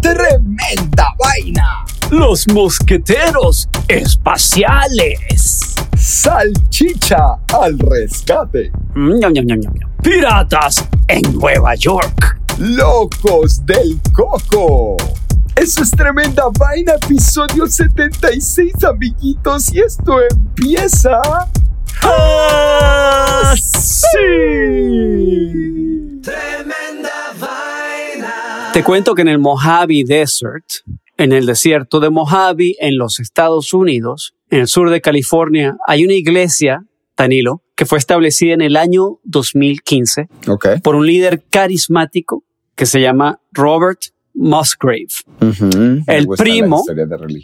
Tremenda Vaina. Los mosqueteros espaciales. Salchicha al rescate. Ñam. Piratas en Nueva York. Locos del Coco. Eso es Tremenda Vaina, episodio 76, amiguitos. Y esto empieza... ¡Así! Tremenda vaina. Te cuento que en el Mojave Desert, en el desierto de Mojave, en los Estados Unidos, en el sur de California, hay una iglesia, Danilo, que fue establecida en el año 2015 Ok. por un líder carismático que se llama Robert Musgrave. El primo-.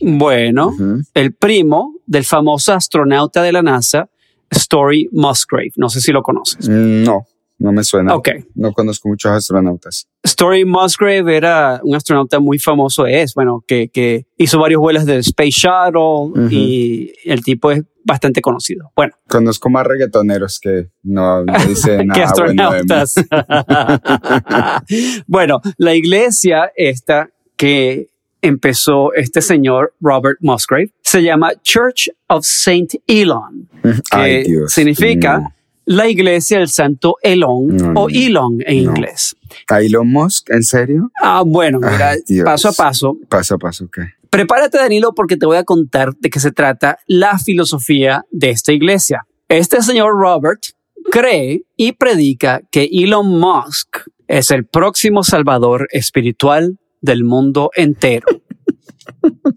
Bueno, el primo del famoso astronauta de la NASA, Story Musgrave. No sé si lo conoces. Mm, No, no me suena. Ok. No conozco muchos astronautas. Story Musgrave era un astronauta muy famoso, es, bueno, que, que hizo varios vuelos del Space Shuttle y el tipo es bastante conocido. Bueno, Conozco más reggaetoneros que no, no dicen que nada mí. astronautas. bueno, la iglesia esta que empezó este señor Robert Musgrave se llama Church of Saint Elon, que Ay, significa. La iglesia del Santo Elon No, o Elon en no. inglés. ¿A Elon Musk? ¿En serio? Ah, bueno, mira, Ay, Dios. paso a paso. Paso a paso, ¿qué? Prepárate, Danilo, porque te voy a contar de qué se trata la filosofía de esta iglesia. Este señor Robert cree y predica que Elon Musk es el próximo salvador espiritual del mundo entero.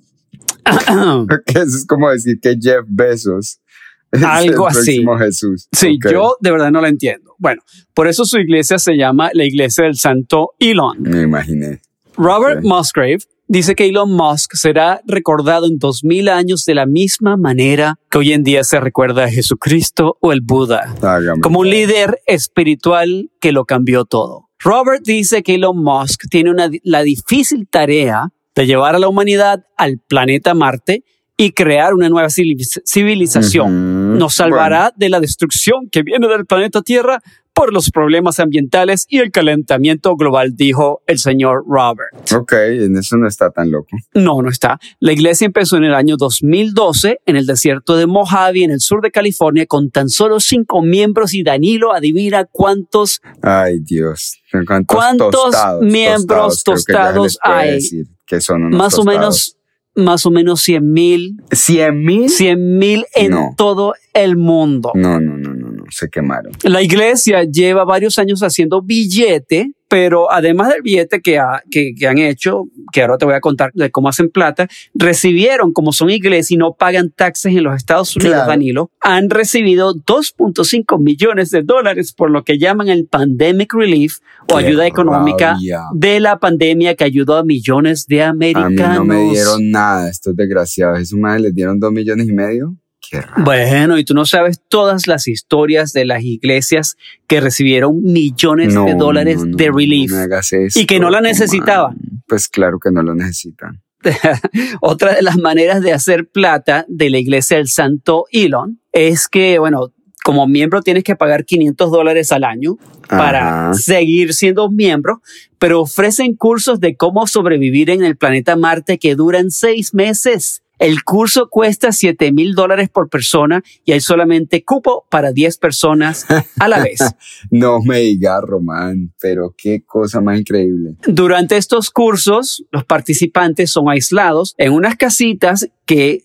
Es como decir que Jeff Bezos Algo el así. Jesús. Sí, yo de verdad no la entiendo. Bueno, por eso su iglesia se llama la iglesia del santo Elon. Me imaginé. Robert. Musgrave dice que Elon Musk será recordado en 2000 años de la misma manera que hoy en día se recuerda a Jesucristo o el Buda, Hágame. como un líder espiritual que lo cambió todo. Robert dice que Elon Musk tiene una, la difícil tarea de llevar a la humanidad al planeta Marte y crear una nueva civiliz- civilización. Ujú. Nos salvará de la destrucción que viene del planeta Tierra por los problemas ambientales y el calentamiento global, dijo el señor Robert. Bueno, ok, en eso no está tan loco. No, no está. La iglesia empezó en el año 2012 en el desierto de Mojave, en el sur de California, con tan solo cinco miembros y Danilo adivina cuántos Ay, Dios. ¿Cuántos, ¿Cuántos tostados, miembros tostados puede hay? decir que son unos más o tostados. menos, más o menos 100 mil, ¿Cien mil? 100 mil en No. todo el mundo. No, no, no, no, no. Se quemaron. La iglesia lleva varios años haciendo billete, pero además del billete que, ha- que, que han hecho, que ahora te voy a contar de cómo hacen plata, recibieron, como son iglesia y no pagan taxes en los Estados Unidos, Claro. Danilo, han recibido 2.5 millones de dólares por lo que llaman el Pandemic Relief o Qué ayuda económica rabia. de la pandemia que ayudó a millones de A mí americanos. no me dieron nada, estos desgraciados. ¿Esos madres les dieron dos millones y medio? Bueno, y tú no sabes todas las historias de las iglesias que recibieron millones No, de dólares no, no, de relief. y que no la necesitaban. man. Pues claro que no lo necesitan. Otra de las maneras de hacer plata de la iglesia del Santo Elon es que, bueno, como miembro tienes que pagar 500 dólares al año para seguir siendo miembro, pero ofrecen cursos de cómo sobrevivir en el planeta Marte que duran seis meses. El curso cuesta 7 mil dólares por persona y hay solamente cupo para 10 personas a la vez. No me digas, Román, pero qué cosa más increíble. Durante estos cursos, los participantes son aislados en unas casitas que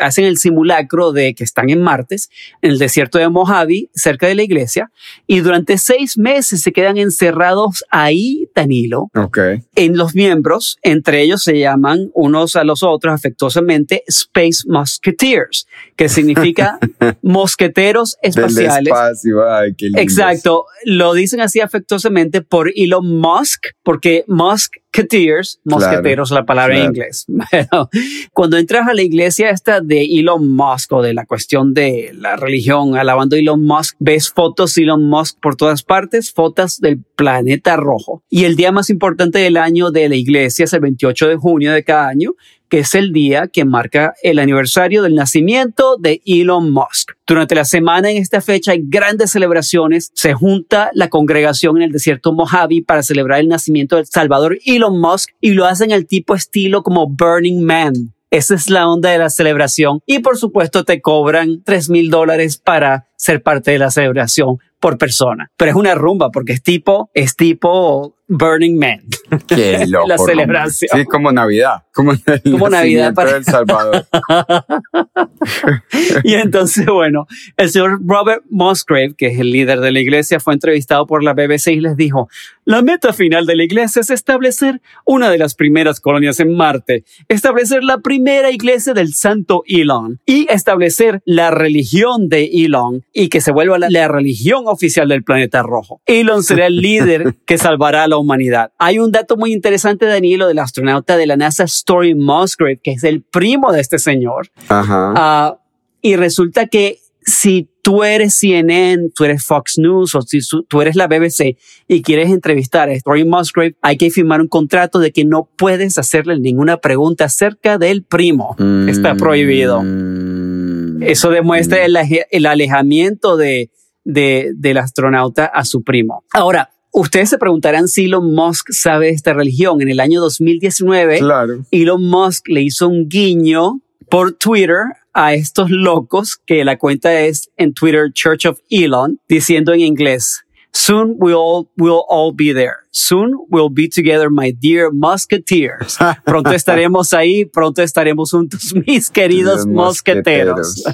hacen el simulacro de que están en Martes, en el desierto de Mojave, cerca de la iglesia, y durante seis meses se quedan encerrados ahí, Danilo, Ok. en los miembros, entre ellos se llaman unos a los otros afectuosamente Space Musketeers, que significa mosqueteros Del espaciales. espacio, ay, qué lindo. Exacto, lo dicen así afectuosamente por Elon Musk, porque Musk musketeers, mosqueteros, la palabra en claro. inglés. Bueno, cuando entras a la iglesia esta de Elon Musk o de la cuestión de la religión, alabando a Elon Musk, ves fotos de Elon Musk por todas partes, fotos del planeta rojo. Y el día más importante del año de la iglesia es el 28 de junio de cada año, que es el día que marca el aniversario del nacimiento de Elon Musk. Durante la semana en esta fecha hay grandes celebraciones. Se junta la congregación en el desierto Mojave para celebrar el nacimiento del Salvador Elon Musk y lo hacen al tipo estilo como Burning Man. Esa es la onda de la celebración. Y por supuesto te cobran 3 mil dólares para ser parte de la celebración por persona. Pero es una rumba porque es tipo, es tipo Burning Man. Qué loco. La celebración. Sí, como Navidad. Como, el Como Navidad para- del Salvador. y entonces, bueno, el señor Robert Musgrave, que es el líder de la iglesia, fue entrevistado por la BBC y les dijo, la meta final de la iglesia es establecer una de las primeras colonias en Marte, establecer la primera iglesia del santo Elon y establecer la religión de Elon y que se vuelva la, la religión oficial del planeta rojo. Elon será el líder que salvará a la humanidad. Hay un dato muy interesante, Danilo, del astronauta de la NASA, Story Musgrave, que es el primo de este señor. Ajá. Ah, y resulta que si tú eres CNN, tú eres Fox News o si tú eres la BBC y quieres entrevistar a Story Musgrave, hay que firmar un contrato de que no puedes hacerle ninguna pregunta acerca del primo. Está prohibido. Mm. Eso demuestra el, el alejamiento de, de- del astronauta a su primo. Ahora, ustedes se preguntarán si Elon Musk sabe esta religión. En el año 2019, Claro. Elon Musk le hizo un guiño por Twitter a estos locos, que la cuenta es en Twitter Church of Elon, diciendo en inglés, Soon we'll all, we'll all be there. Soon we'll be together, my dear Musketeers. Pronto estaremos ahí, pronto estaremos juntos, mis queridos mosqueteros.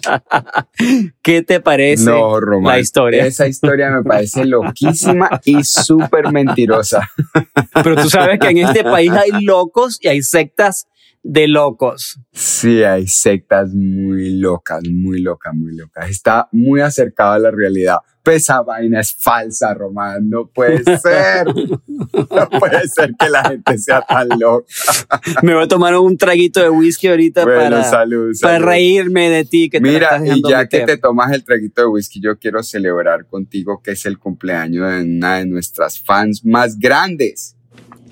¿Qué te parece No, Román. la historia? Esa historia me parece loquísima y súper mentirosa. Pero tú sabes que en este país hay locos y hay sectas de locos. Sí, hay sectas muy locas, muy locas, muy locas. Está muy acercado a la realidad. Pues esa vaina es falsa, Román. No puede ser. No puede ser que la gente sea tan loca. Me voy a tomar un traguito de whisky ahorita Bueno, para, salud, para reírme de ti. Que Mira, y ya que te tomas el traguito de whisky, yo quiero celebrar contigo que es el cumpleaños de una de nuestras fans más grandes,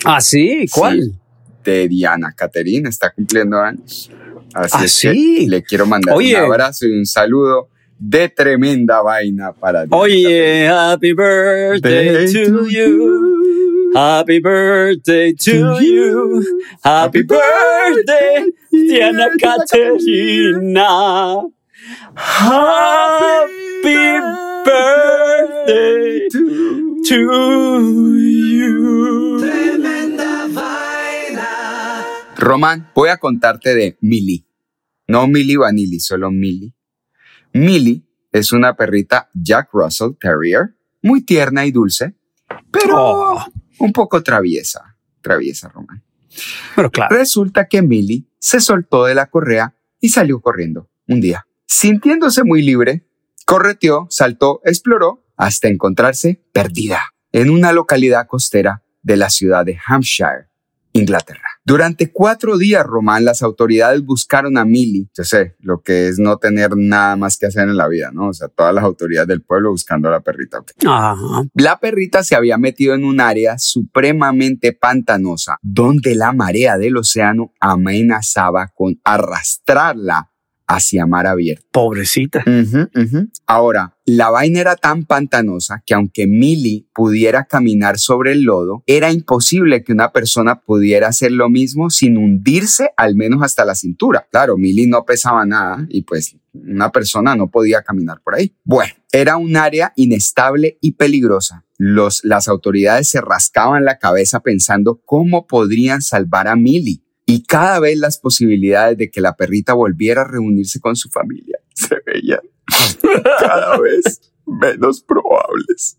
Ah, sí, ¿cuál? Sí. De Diana Caterina, está cumpliendo años. Así Ah, es sí. que le quiero mandar Oye. un abrazo y un saludo de tremenda vaina para Diana Oye, happy birthday to you. Happy birthday to you. Happy birthday, Diana Caterina. Happy birthday to you. Román, voy a contarte de Millie. No Millie Vanilli, solo Millie. Millie es una perrita Jack Russell Terrier, muy tierna y dulce, pero Oh. un poco traviesa. Traviesa, Román. Pero claro. Resulta que Millie se soltó de la correa y salió corriendo un día. Sintiéndose muy libre, correteó, saltó, exploró hasta encontrarse perdida en una localidad costera de la ciudad de Hampshire, Inglaterra. Durante cuatro días, Román, las autoridades buscaron a Millie. Yo sé, lo que es no tener nada más que hacer en la vida, ¿no? O sea, todas las autoridades del pueblo buscando a la perrita. Ajá. La perrita se había metido en un área supremamente pantanosa, donde la marea del océano amenazaba con arrastrarla hacia mar abierto. Pobrecita. Ahora, la vaina era tan pantanosa que aunque Millie pudiera caminar sobre el lodo, era imposible que una persona pudiera hacer lo mismo sin hundirse al menos hasta la cintura. Claro, Millie no pesaba nada y pues una persona no podía caminar por ahí. Bueno, era un área inestable y peligrosa. Los, las autoridades se rascaban la cabeza pensando cómo podrían salvar a Millie. Y cada vez las posibilidades de que la perrita volviera a reunirse con su familia se veían cada vez menos probables.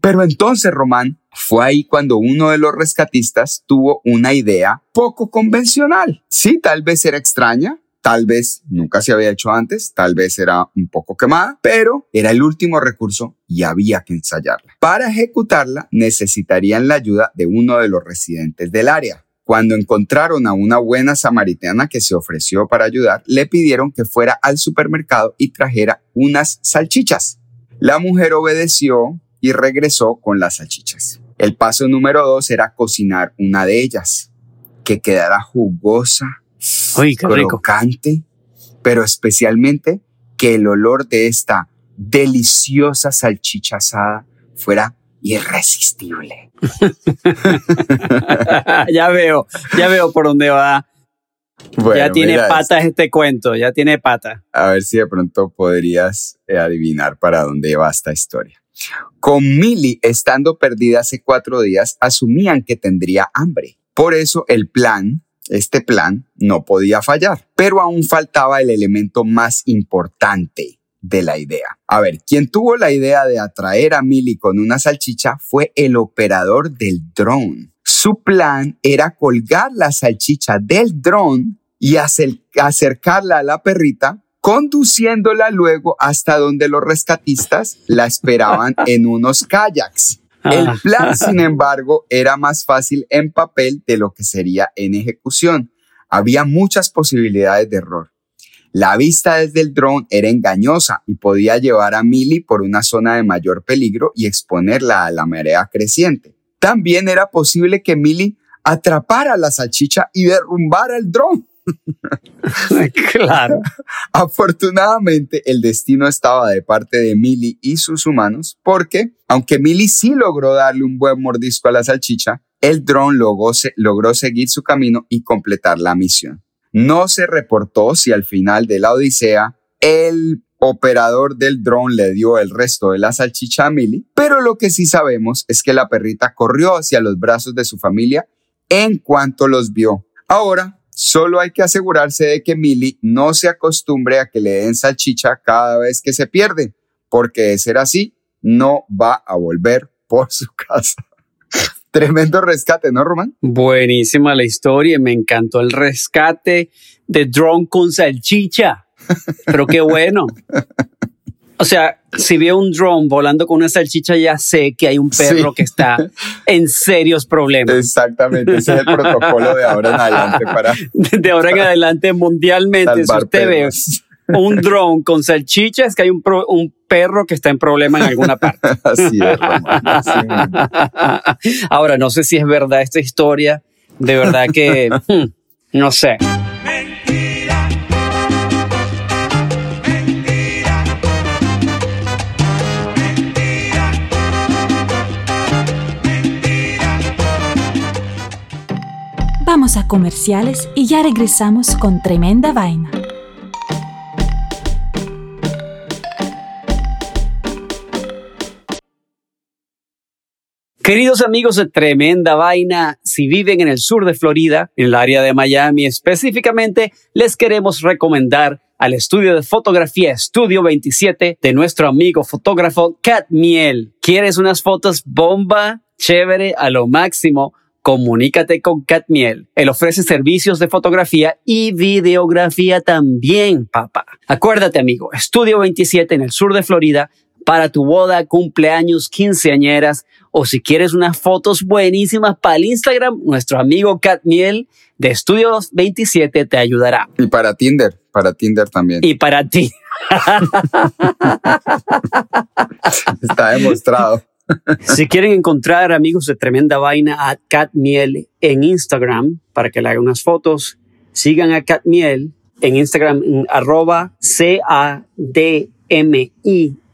Pero entonces, Román, fue ahí cuando uno de los rescatistas tuvo una idea poco convencional. Sí, tal vez era extraña, Tal vez nunca se había hecho antes, tal vez era un poco quemada, pero era el último recurso y había que ensayarla. Para ejecutarla necesitarían la ayuda de uno de los residentes del área. Cuando encontraron a una buena samaritana que se ofreció para ayudar, le pidieron que fuera al supermercado y trajera unas salchichas. La mujer obedeció y regresó con las salchichas. El paso número dos era cocinar una de ellas, que quedara jugosa, Uy, rico. crocante, pero especialmente que el olor de esta deliciosa salchicha asada fuera irresistible. ya veo, ya veo por dónde va. ya tiene patas este cuento, ya tiene patas. A ver si de pronto podrías eh, adivinar para dónde va esta historia. Con Millie estando perdida hace cuatro días, asumían que tendría hambre. Por eso el plan, este plan, no podía fallar. Pero aún faltaba el elemento más importante de la idea. A ver, quien tuvo la idea de atraer a Millie con una salchicha fue el operador del dron. Su plan era colgar la salchicha del dron y acer- acercarla a la perrita, conduciéndola luego hasta donde los rescatistas la esperaban en unos kayaks. El Ah. plan, sin embargo, era más fácil en papel de lo que sería en ejecución. Había muchas posibilidades de error. La vista desde el dron era engañosa y podía llevar a Millie por una zona de mayor peligro y exponerla a la marea creciente. También era posible que Millie atrapara la salchicha y derrumbara el dron. claro. Afortunadamente, el destino estaba de parte de Millie y sus humanos, porque, aunque Millie sí logró darle un buen mordisco a la salchicha, el dron logró, se- logró seguir su camino y completar la misión. No se reportó si al final de la odisea el operador del dron le dio el resto de la salchicha a Millie, pero lo que sí sabemos es que la perrita corrió hacia los brazos de su familia en cuanto los vio. Ahora, solo hay que asegurarse de que Millie no se acostumbre a que le den salchicha cada vez que se pierde, porque de ser así, no va a volver por su casa. Tremendo rescate, ¿no, Román? Buenísima la historia, me encantó el rescate de drone con salchicha. Pero qué bueno. O sea, si veo un drone volando con una salchicha, ya sé que hay un perro Sí. que está en serios problemas. Exactamente, ese es el protocolo de ahora en adelante para De ahora en adelante, mundialmente, si usted ve un drone con salchicha, es que hay un, pro- un perro que está en problema en alguna parte. Así es, Román. así mismo. Ahora, no sé si es verdad esta historia. De verdad que, no sé. Mentira. Mentira. Mentira. Mentira. Vamos a comerciales y ya regresamos con tremenda vaina. Queridos amigos de Tremenda Vaina, si viven en el sur de Florida, en el área de Miami específicamente, les queremos recomendar al estudio de fotografía Estudio 27 de nuestro amigo fotógrafo Cat Miel. ¿Quieres unas fotos bomba, chévere, a lo máximo? Comunícate con Cat Miel. Él ofrece servicios de fotografía y videografía también, papá. Acuérdate, amigo, Estudio 27 en el sur de Florida para tu boda, cumpleaños, quinceañeras o si quieres unas fotos buenísimas para el Instagram, nuestro amigo Cat Miel de Estudios 27 te ayudará. Y para Tinder, para Tinder también. Y para ti, Está demostrado. si quieren encontrar amigos de Tremenda Vaina a Cat Miel en Instagram para que le hagan unas fotos, sigan a Cat Miel en Instagram en arroba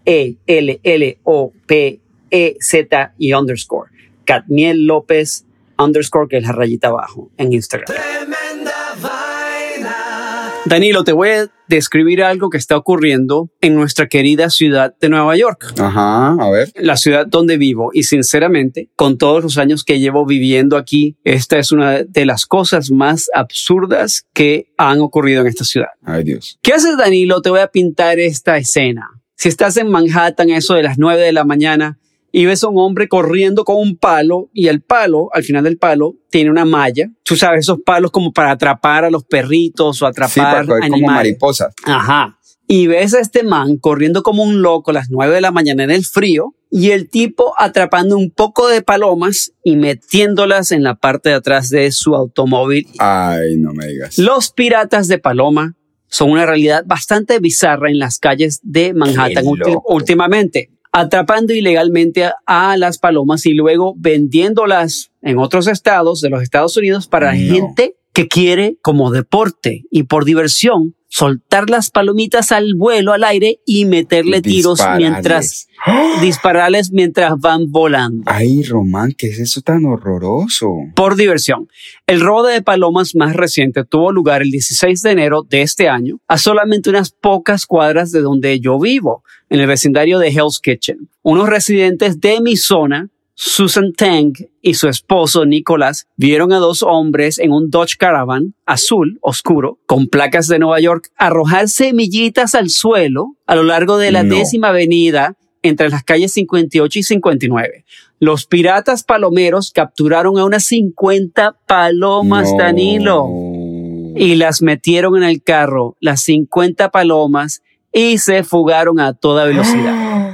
C-A-D-M-I-E-L-L-O-P-E-Z y underscore. Catmiel López underscore, que es la rayita abajo en Instagram. Tremenda vaina. Danilo, te voy a describir algo que está ocurriendo en nuestra querida ciudad de Nueva York. Ajá, a ver. la ciudad donde vivo y sinceramente, con todos los años que llevo viviendo aquí, esta es una de las cosas más absurdas que han ocurrido en esta ciudad. Ay, Dios. ¿Qué haces, Danilo? Te voy a pintar esta escena. Si estás en Manhattan, eso de las 9 de la mañana, y ves a un hombre corriendo con un palo y el palo, al final del palo, tiene una malla. Tú sabes, esos palos como para atrapar a los perritos o Sí, atrapar hay como animales. mariposas. Ajá. Y ves a este man corriendo como un loco a las 9 de la mañana en el frío y el tipo atrapando un poco de palomas y metiéndolas en la parte de atrás de su automóvil. Ay, no me digas. Los piratas de paloma son una realidad bastante bizarra en las calles de Manhattan últimamente, atrapando ilegalmente a, a las palomas y luego vendiéndolas en otros estados de los Estados Unidos para No. gente que quiere como deporte y por diversión soltar las palomitas al vuelo al aire y meterle tiros mientras dispararles mientras van volando Ay, Román, ¿qué es eso tan horroroso? por diversión. El robo de palomas más reciente tuvo lugar el 16 de enero de este año, a solamente unas pocas cuadras de donde yo vivo, en el vecindario de Hell's Kitchen. Unos residentes de mi zona, Susan Tang y su esposo Nicolás, vieron a dos hombres en un Dodge Caravan azul oscuro con placas de Nueva York arrojar semillitas al suelo a lo largo de la No. décima avenida entre las calles 58 y 59. Los piratas palomeros capturaron a unas 50 palomas, No. Danilo, y las metieron en el carro, las 50 palomas, y se fugaron a toda velocidad.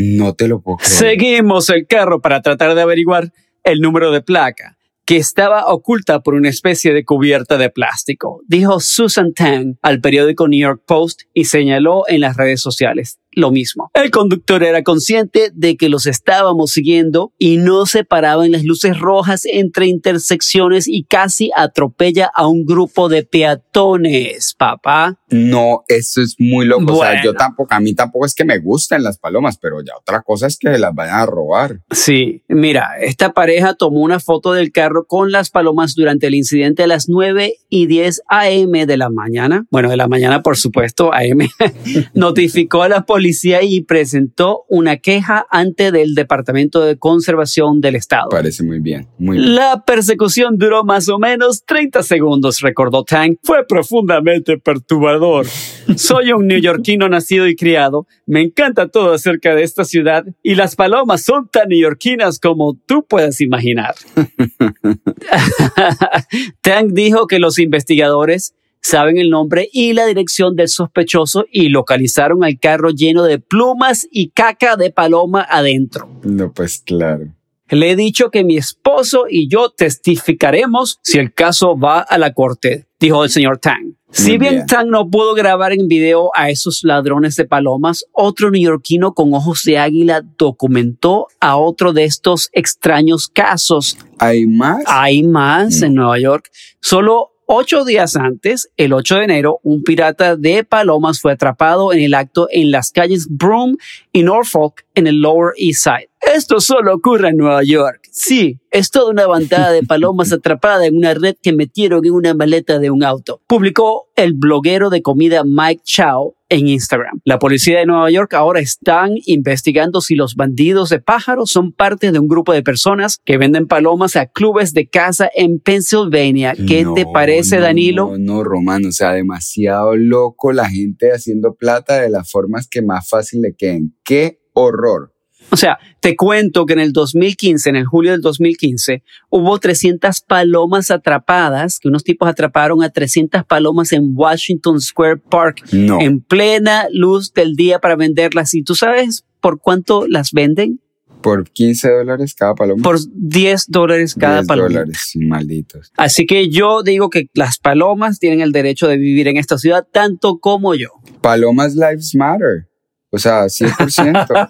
No te lo puedo. Seguimos el carro para tratar de averiguar el número de placa, que estaba oculta por una especie de cubierta de plástico, dijo Susan Tang al periódico New York Post y señaló en las redes sociales lo mismo. El conductor era consciente de que los estábamos siguiendo y no se paraba en las luces rojas entre intersecciones y casi atropella a un grupo de peatones, papá. No, eso es muy loco. O sea, yo tampoco, a mí tampoco es que me gusten las palomas, pero ya otra cosa es que las vayan a robar. Sí, mira, esta pareja tomó una foto del carro con las palomas durante el incidente a las 9 y 10 AM de la mañana. Bueno, de la mañana, por supuesto, AM. Notificó a la policía y presentó una queja ante el Departamento de Conservación del Estado. Parece muy bien. Muy bien. La persecución duró más o menos 30 segundos, recordó Tang. Fue profundamente perturbador. Soy un neoyorquino nacido y criado. Me encanta todo acerca de esta ciudad y las palomas son tan neoyorquinas como tú puedas imaginar. Tang dijo que los investigadores saben el nombre y la dirección del sospechoso y localizaron al carro lleno de plumas y caca de paloma adentro. No, pues claro. Le he dicho que mi esposo y yo testificaremos si el caso va a la corte, dijo el señor Tang. Si bien. Tang no pudo grabar en video a esos ladrones de palomas, otro neoyorquino con ojos de águila documentó a otro de estos extraños casos. ¿Hay más? Hay más en Nueva York. Solo ocho días antes, el 8 de enero, un pirata de palomas fue atrapado en el acto en las calles Broome y Norfolk en el Lower East Side. Esto solo ocurre en Nueva York. Sí, es toda una bandada de palomas atrapada en una red que metieron en una maleta de un auto. Publicó el bloguero de comida Mike Chow en Instagram. La policía de Nueva York ahora están investigando si los bandidos de pájaros son parte de un grupo de personas que venden palomas a clubes de caza en Pennsylvania. ¿Qué No, te parece, no, Danilo? No, no, Román, o sea, demasiado loco la gente haciendo plata de las formas que más fácil le queden. ¡Qué horror! O sea, te cuento que en el 2015, en el julio del 2015, hubo 300 palomas atrapadas, que unos tipos atraparon a 300 palomas en Washington Square Park No. en plena luz del día para venderlas. ¿Y tú sabes por cuánto las venden? Por 15 dólares cada paloma. Por 10 dólares cada 10 paloma. dólares, sí, malditos. Así que yo digo que las palomas tienen el derecho de vivir en esta ciudad tanto como yo. Palomas Lives Matter. O sea, 100%.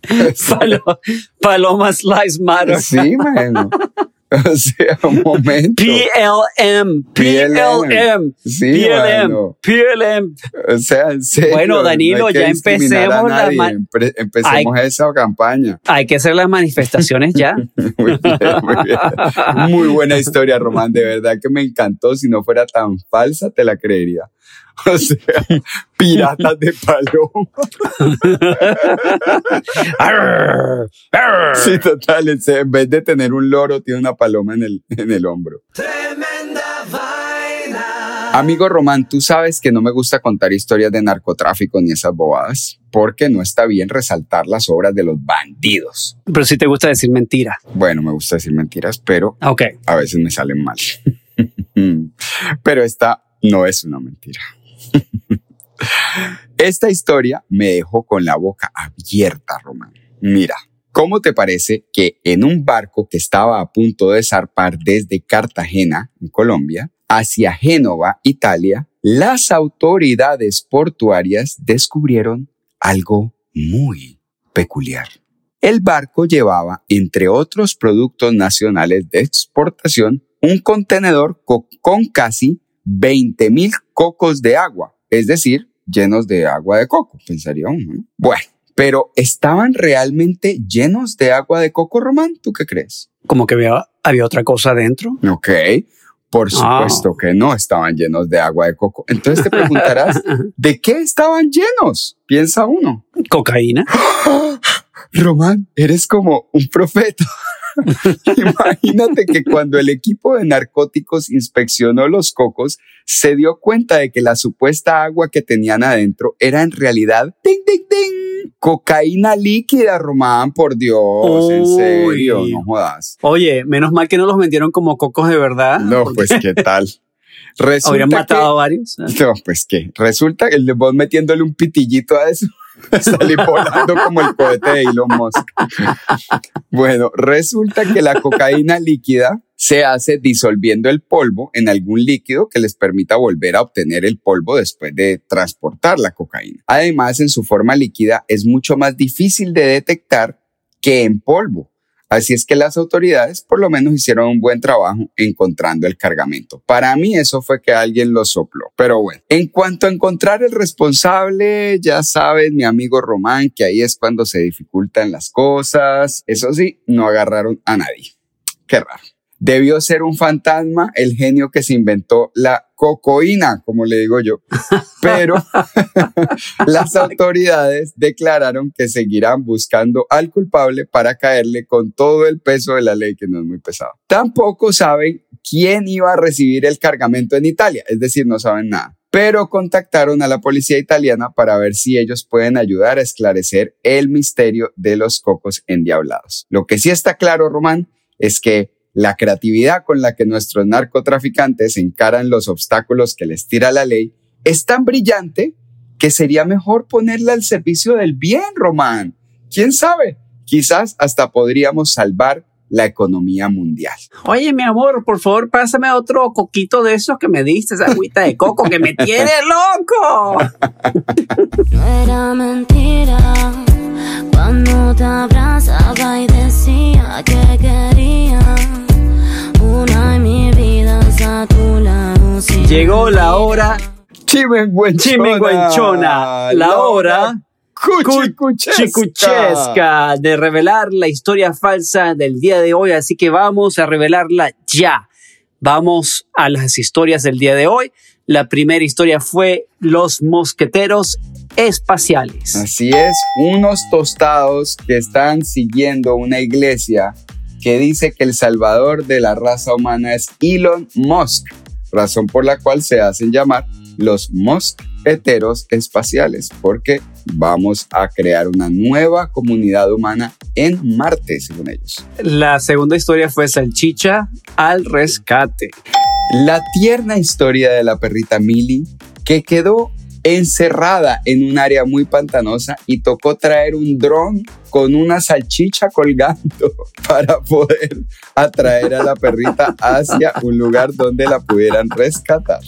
Palo- palomas Lives Matter. sí, mano. O sea, un momento. PLM, PLM, Sí, PLM, mano. PLM. O sea, en serio, Bueno, Danilo, no hay que ya a empecemos la empecemos esa campaña. Hay que hacer las manifestaciones ya. Muy bien, muy bien. Muy buena historia, Román. De verdad que me encantó. Si no fuera tan falsa, te la creería. O sea, piratas de paloma. Sí, total. En vez de tener un loro, tiene una paloma en el, en el hombro. Tremenda vaina. Amigo Román, tú sabes que no me gusta contar historias de narcotráfico ni esas bobadas, porque no está bien resaltar las obras de los bandidos. Pero si te gusta decir mentira. Bueno, me gusta decir mentiras, pero Ok. a veces me salen mal. pero esta no es una mentira. Esta historia me dejó con la boca abierta, Román. Mira, ¿cómo te parece que en un barco que estaba a punto de zarpar desde Cartagena, en Colombia, hacia Génova, Italia, las autoridades portuarias descubrieron algo muy peculiar? El barco llevaba, entre otros productos nacionales de exportación, un contenedor co- con casi 20 mil cocos de agua, es decir, llenos de agua de coco, pensaría uno. ¿no? Bueno, pero ¿estaban realmente llenos de agua de coco, Román? ¿Tú qué crees? Como que había, había otra cosa dentro. Ok, por Ah. supuesto que no estaban llenos de agua de coco. Entonces te preguntarás, ¿de qué estaban llenos? Piensa uno. Cocaína. Román, eres como un profeta. Imagínate que cuando el equipo de narcóticos inspeccionó los cocos, se dio cuenta de que la supuesta agua que tenían adentro era en realidad cocaína líquida, Román, por Dios, en Uy. serio, no jodas. Oye, menos mal que no los vendieron como cocos de verdad. No, pues qué tal. Resulta Habrían que- matado a varios. No, pues qué. Resulta que vos metiéndole un pitillito a eso. Salí volando como el cohete de Elon Musk. Bueno, resulta que la cocaína líquida se hace disolviendo el polvo en algún líquido que les permita volver a obtener el polvo después de transportar la cocaína. Además, en su forma líquida es mucho más difícil de detectar que en polvo. Así es que las autoridades por lo menos hicieron un buen trabajo encontrando el cargamento. Para mí eso fue que alguien lo sopló. Pero bueno, en cuanto a encontrar el responsable, ya sabes, mi amigo Román, que ahí es cuando se dificultan las cosas. Eso sí, no agarraron a nadie. Qué raro. Debió ser un fantasma el genio que se inventó la cocoína, como le digo yo. Pero las autoridades declararon que seguirán buscando al culpable para caerle con todo el peso de la ley, que no es muy pesado. Tampoco saben quién iba a recibir el cargamento en Italia, es decir, no saben nada. Pero contactaron a la policía italiana para ver si ellos pueden ayudar a esclarecer el misterio de los cocos endiablados. Lo que sí está claro, Román, es que la creatividad con la que nuestros narcotraficantes encaran los obstáculos que les tira la ley es tan brillante que sería mejor ponerla al servicio del bien, Román. ¿Quién sabe? Quizás hasta podríamos salvar la economía mundial. Oye, mi amor, por favor, pásame otro coquito de esos que me diste, esa agüita de coco que me tiene loco. No era mentira cuando te abrazaba y decía que quería una en mi vida a tu lado. sin Llegó la hora Chimenguenchona. chimenguenchona, la hora cuchicuchesca. chicuchesca de revelar la historia falsa del día de hoy, así que vamos a revelarla ya. Vamos a las historias del día de hoy. La primera historia fue Los Mosqueteros Espaciales. Así es, unos tostados que están siguiendo una iglesia que dice que el salvador de la raza humana es Elon Musk, razón por la cual se hacen llamar los mosqueteros espaciales, porque vamos a crear una nueva comunidad humana en Marte, según ellos. La segunda historia fue Salchicha al rescate. La tierna historia de la perrita Millie que quedó encerrada en un área muy pantanosa y tocó traer un dron con una salchicha colgando para poder atraer a la perrita hacia un lugar donde la pudieran rescatar.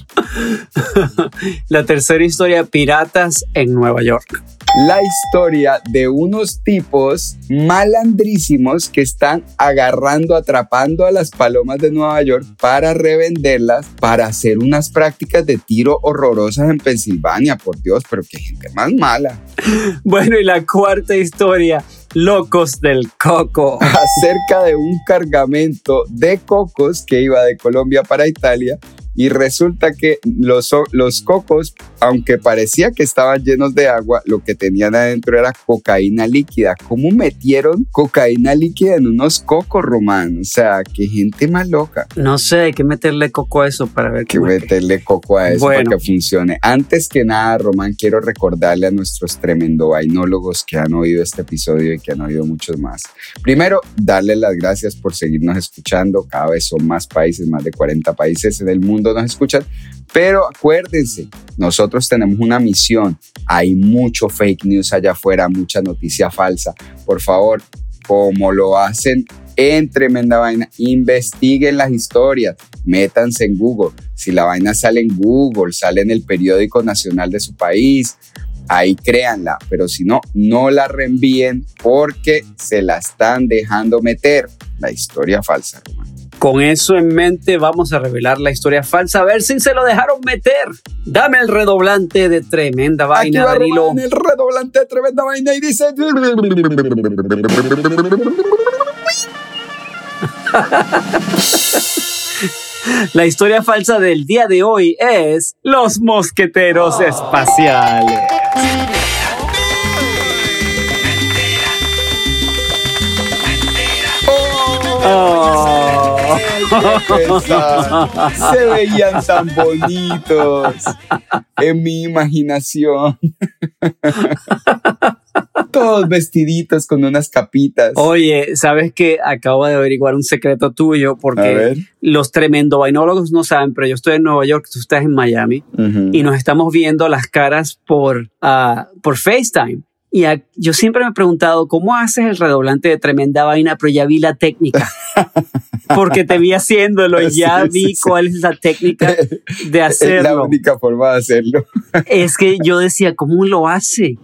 La tercera historia, Piratas en Nueva York. La historia de unos tipos malandrísimos que están agarrando, atrapando a las palomas de Nueva York para revenderlas, para hacer unas prácticas de tiro horrorosas en Pensilvania, por Dios, pero qué gente más mala. Bueno, y la cuarta historia, Locos del Coco. acerca de un cargamento de cocos que iba de Colombia para Italia Y resulta que los, los cocos, aunque parecía que estaban llenos de agua, lo que tenían adentro era cocaína líquida. ¿Cómo metieron cocaína líquida en unos cocos, Román? O sea, qué gente más loca. No sé, hay que meterle coco a eso para ver cómo es que- meterle coco a eso Bueno. para que funcione. Antes que nada, Román, quiero recordarle a nuestros tremendo vainólogos que han oído este episodio y que han oído muchos más. Primero, darles las gracias por seguirnos escuchando. Cada vez son más países, más de 40 países en el mundo nos escuchan. Pero acuérdense, nosotros tenemos una misión. Hay mucho fake news allá afuera, mucha noticia falsa. Por favor, como lo hacen en Tremenda Vaina, investiguen las historias, métanse en Google. Si la vaina sale en Google, sale en el periódico nacional de su país, ahí créanla. Pero si no, no la reenvíen porque se la están dejando meter. La historia falsa, Román. Con eso en mente vamos a revelar la historia falsa, a ver si se lo dejaron meter. Dame el redoblante de tremenda vaina, Aquí va. Román, el redoblante de Tremenda Vaina y dice... La historia falsa del día de hoy es los mosqueteros espaciales. Oh. Se veían tan bonitos en mi imaginación. Todos vestiditos con unas capitas. Oye, ¿sabes qué? Acabo de averiguar un secreto tuyo porque los tremendo vainólogos no saben, pero yo estoy en Nueva York, tú estás en Miami y nos estamos viendo las caras por, ah, por FaceTime. Y a- yo siempre me he preguntado, ¿cómo haces el redoblante de tremenda vaina? Pero ya vi la técnica. Porque te vi haciéndolo y ya Sí, vi sí, sí. cuál es la técnica de Es la hacerlo. única forma de hacerlo. Es que yo decía, ¿cómo lo hace?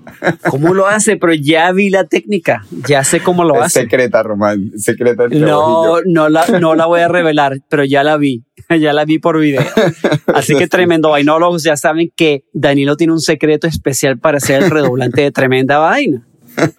¿Cómo lo hace? Pero ya vi la técnica, ya sé cómo lo Es hace. secreta, Román. Secreta entre No, no la, no la voy a revelar, pero ya la vi, ya la vi por video. Así que tremendo vainólogos ya saben que Danilo tiene un secreto especial para hacer el redoblante de tremenda vaina.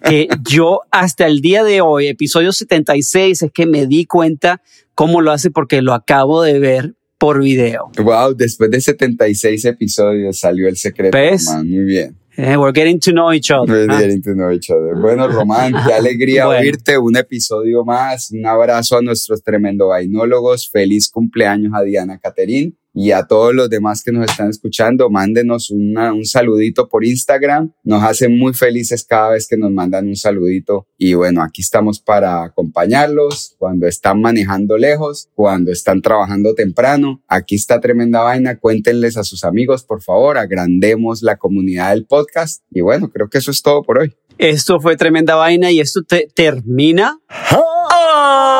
Que yo hasta el día de hoy, episodio 76, es que me di cuenta cómo lo hace porque lo acabo de ver por video. Wow, después de 76 episodios salió el secreto, ¿Ves? Román. Muy bien. Eh, we're getting to know each other. Muy Ah. bien, to know each other. Bueno, Román, qué alegría Bueno. oírte. Un episodio más. Un abrazo a nuestros tremendo vainólogos. Feliz cumpleaños a Diana Caterín y a todos los demás que nos están escuchando. Mándenos una- un saludito por Instagram. Nos hacen muy felices cada vez que nos mandan un saludito. Y bueno, aquí estamos para acompañarlos cuando están manejando lejos, cuando están trabajando temprano. Aquí está tremenda vaina. Cuéntenles a sus amigos, por favor. Agrandemos la comunidad del podcast. Y bueno, creo que eso es todo por hoy. Esto fue tremenda vaina y esto te- termina. ¡Ah,